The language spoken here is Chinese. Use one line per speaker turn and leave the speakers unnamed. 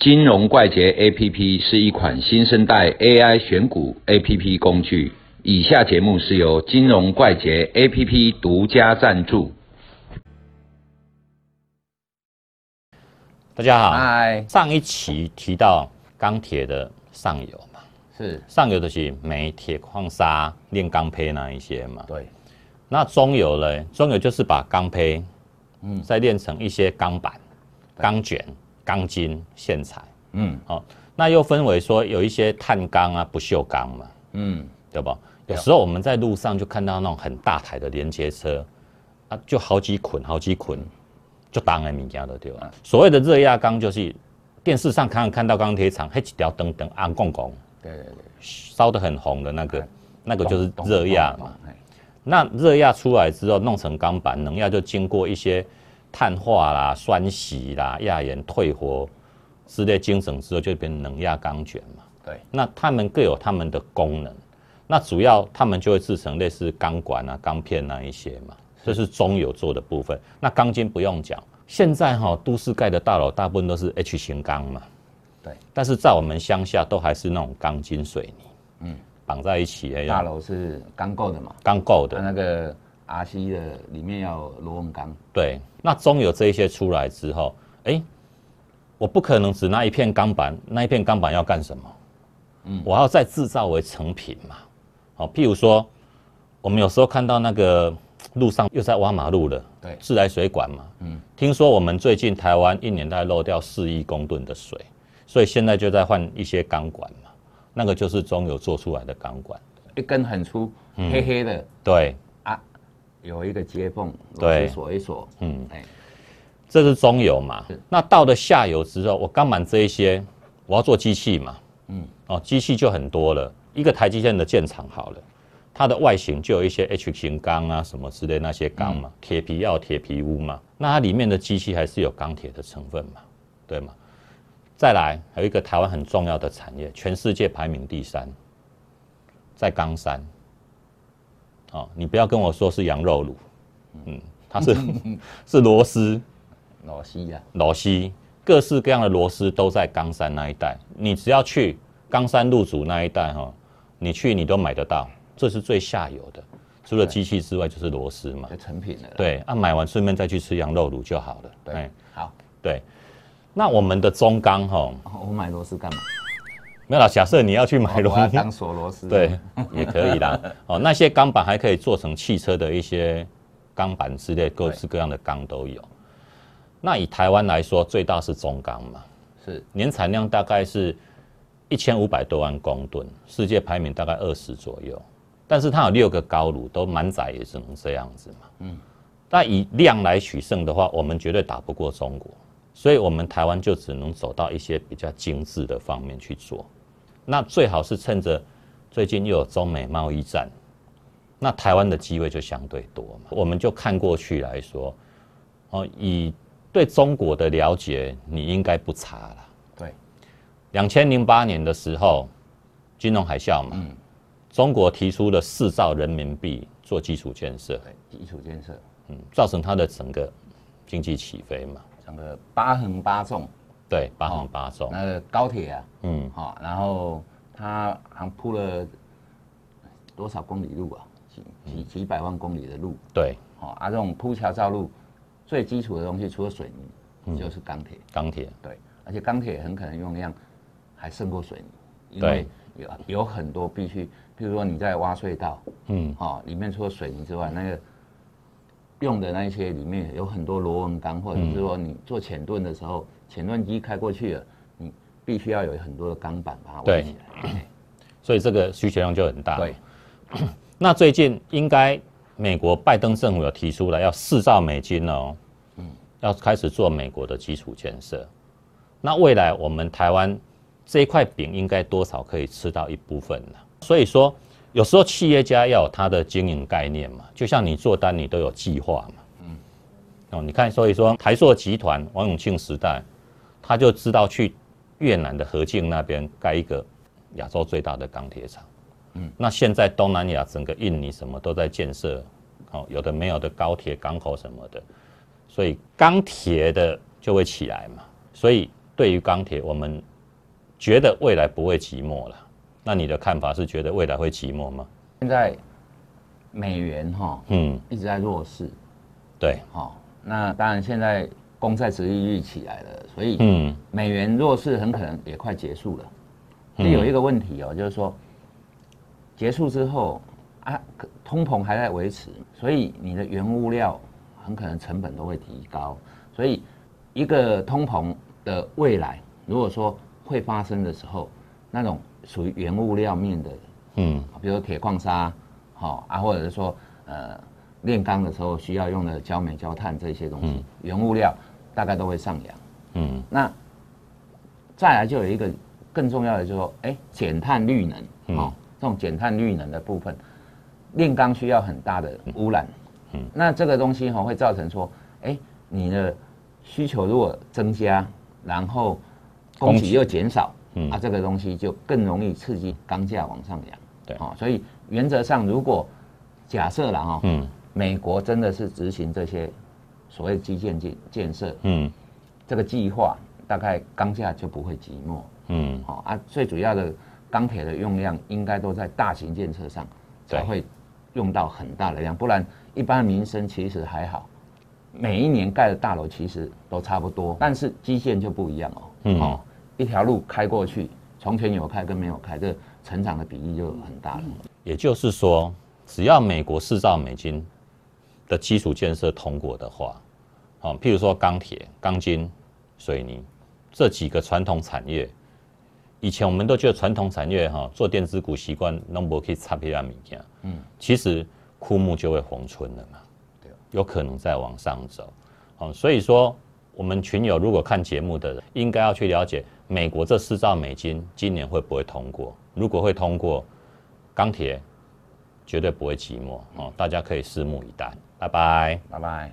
金融怪杰 APP 是一款新生代 AI 选股 APP 工具。以下节目是由金融怪杰 APP 独家赞助。
大家好，
嗨，
上一期提到钢铁的上游嘛，
是
上游的是煤、铁矿砂、炼钢坯那一些嘛。
对，
那中游呢？中游就是把钢坯，嗯，再炼成一些钢板、钢卷、钢筋、线材。
嗯
哦，那又分为说有一些碳钢啊、不锈钢嘛，
嗯，
对吧？有时候我们在路上就看到那种很大台的连接车，啊，就好几捆、好几捆，就当然物件都对了。所谓的热轧钢，就是电视上常常看到钢铁厂，黑几条灯灯暗拱拱，
对对对，
烧得很红的那个，那个就是
懂
热轧嘛。，那热轧出来之后，弄成钢板，能轧就经过一些碳化啦、酸洗啦、亚盐退火之类精整之后，就变成冷轧钢卷嘛。
对，
那它们各有它们的功能。那主要它们就会制成类似钢管啊、钢片那一些嘛，这是中油做的部分。那钢筋不用讲，现在哈、都市盖的大楼大部分都是 H 型钢嘛，
对，
但是在我们乡下都还是那种钢筋水泥，
嗯，
绑在一起的，
大楼是钢构的嘛，
钢构的
它，那个 RC 的里面要螺纹钢，
对，那中有这一些出来之后，哎，我不可能只拿一片钢板，那一片钢板要干什么？嗯，我要再制造为成品嘛。好、譬如说，我们有时候看到那个路上又在挖马路了，
对
自来水管嘛。嗯，听说我们最近台湾一年大概漏掉四亿公吨的水，所以现在就在换一些钢管嘛。那个就是中油做出来的钢管。
一根很粗，
嗯
黑黑的
对，
啊，有一个接缝，螺
对。
丝锁一锁，
嗯，
哎，
这是中游嘛。那到了下游之后，我刚满这一些，我要做机器嘛，嗯，哦，机器就很多了。一个台积电的建厂好了，它的外形就有一些 H 型钢啊什么之类那些钢嘛，铁皮要铁皮屋嘛，那它里面的机器还是有钢铁的成分嘛，对吗？再来还有一个台湾很重要的产业，全世界排名第三，在冈山。哦，你不要跟我说是羊肉卤，嗯，它是 是螺丝，
螺丝呀，
螺丝，各式各样的螺丝都在冈山那一带。你只要去冈山路主那一带哈，你去你都买得到，这是最下游的。除了机器之外，就是螺丝嘛
就。成品了啦，
对，啊，买完顺便再去吃羊肉卤就好了。
对
哎，
好，
对。那我们的中钢哈，
哦我买螺丝干嘛？
没有啦。假设你要去买螺丝，
我要当锁螺丝，
对，也可以啦。哦，那些钢板还可以做成汽车的一些钢板之类，各式各样的钢都有。那以台湾来说，最大是中钢嘛，
是
年产量大概是一千五百多万公吨，世界排名大概二十左右。但是它有六个高炉，都满载也只能这样子嘛。嗯。但以量来取胜的话，我们绝对打不过中国，所以我们台湾就只能走到一些比较精致的方面去做。那最好是趁着最近又有中美贸易战，那台湾的机会就相对多嘛。我们就看过去来说，哦，以对中国的了解，你应该不差了。
对，
两千零八年的时候，金融海啸嘛，中国提出了四兆人民币做基础建设，
对，基础建设，
嗯，造成它的整个经济起飞嘛。
整个八横八纵，
对，八横八纵，
那个高铁啊，
嗯，
好，然后它好像铺了多少公里路啊？几几几百万公里的路，
对，
好啊，这种铺桥造路最基础的东西，除了水
嗯。
泥，就是钢铁，
钢铁，
对，而且钢铁很可能用量还胜过水泥，因
对。
为有有很多必须，譬如说你在挖隧道，
嗯，
好，里面除了水泥之外，那个用的那一些里面有很多螺纹钢，或者是说你做浅盾的时候，潜盾机开过去了，你必须要有很多的钢板把它围
对
起来。
所以这个需求量就很大。
对，
那最近应该美国拜登政府有提出来要四兆美金哦，嗯，要开始做美国的基础建设。那未来我们台湾这一块饼应该多少可以吃到一部分呢。所以说，有时候企业家要有他的经营概念嘛，就像你做单你都有计划嘛，嗯，哦，你看，所以说台塑集团王永庆时代，他就知道去越南的河静那边盖一个亚洲最大的钢铁厂。嗯，那现在东南亚整个印尼什么都在建设，哦，有的没有的高铁、港口什么的，所以钢铁的就会起来嘛。所以对于钢铁，我们觉得未来不会寂寞了。那你的看法是觉得未来会寂寞吗？
现在美元哈，嗯，一直在弱势，
对，
好，那当然现在公债值利率起来了，所以嗯，美元弱势很可能也快结束了。有一个问题哦，就是说结束之后啊，通膨还在维持，所以你的原物料很可能成本都会提高。所以一个通膨的未来，如果说会发生的时候，那种属于原物料面的，嗯，比如铁矿砂，好啊，或者是说呃炼钢的时候需要用的焦煤、焦炭这些东西，原物料大概都会上扬。嗯，那再来就有一个更重要的，就是说，哎，减碳绿能，哦，这种减碳绿能的部分，炼钢需要很大的污染。嗯，那这个东西哈会造成说，哎，你的需求如果增加，然后供给又减少。嗯啊，这个东西就更容易刺激钢价往上扬。
对，哦，
所以原则上，如果假设了哈，嗯，美国真的是执行这些所谓基建建建设，嗯，这个计划大概钢价就不会寂寞。嗯，好啊，最主要的钢铁的用量应该都在大型建设上才会用到很大的量，不然一般民生其实还好，每一年盖的大楼其实都差不多，但是基建就不一样哦。嗯。一条路开过去，从前有开跟没有开，这成长的比例就很大了。
也就是说，只要美国四兆美金的基础建设通过的话，啊，譬如说钢铁、钢筋、水泥这几个传统产业，以前我们都觉得传统产业哈做电子股习惯，那不可以差别啊物件。嗯，其实枯木就会逢春了嘛，对，有可能再往上走。啊，所以说我们群友如果看节目的人，应该要去了解。美国这四兆美金今年会不会通过？如果会通过，钢铁绝对不会寂寞哦，大家可以拭目以待。拜拜，
拜拜。